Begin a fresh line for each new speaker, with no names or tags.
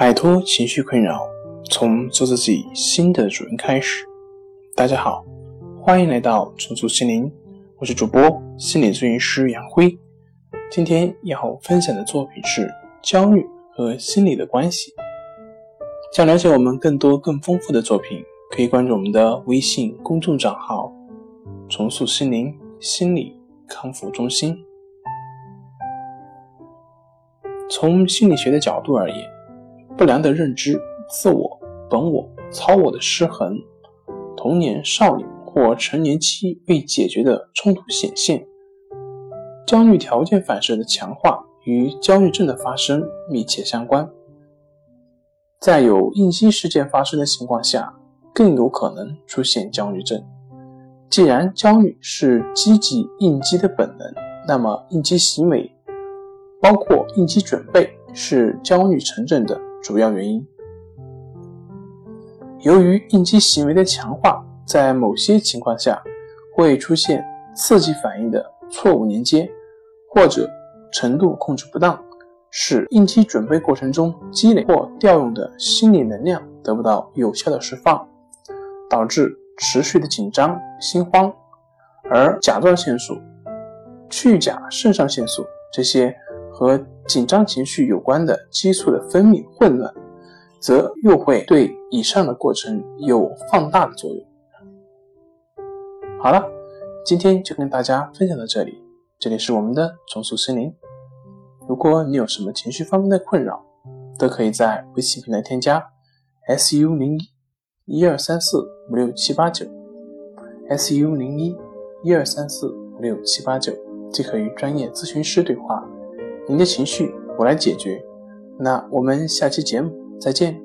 摆脱情绪困扰，从做自己新的主人开始。大家好，欢迎来到重塑心灵，我是主播心理咨询师杨辉。今天要分享的作品是焦虑和心理的关系。想了解我们更多更丰富的作品，可以关注我们的微信公众账号“重塑心灵心理康复中心”。从心理学的角度而言。不良的认知、自我、本我、超我的失衡，童年、少年或成年期未解决的冲突显现，焦虑条件反射的强化与焦虑症的发生密切相关。在有应激事件发生的情况下，更有可能出现焦虑症。既然焦虑是积极应激的本能，那么应激行为，包括应激准备，是焦虑成症的。主要原因，由于应激行为的强化，在某些情况下会出现刺激反应的错误连接，或者程度控制不当，使应激准备过程中积累或调用的心理能量得不到有效的释放，导致持续的紧张、心慌，而甲状腺素、去甲肾上腺素这些。和紧张情绪有关的激素的分泌混乱，则又会对以上的过程有放大的作用。好了，今天就跟大家分享到这里。这里是我们的重塑心灵。如果你有什么情绪方面的困扰，都可以在微信平台添加 “su 零一一二三四五六七八九 ”，“su 零一一二三四五六七八九”，即可与专业咨询师对话。您的情绪我来解决，那我们下期节目再见。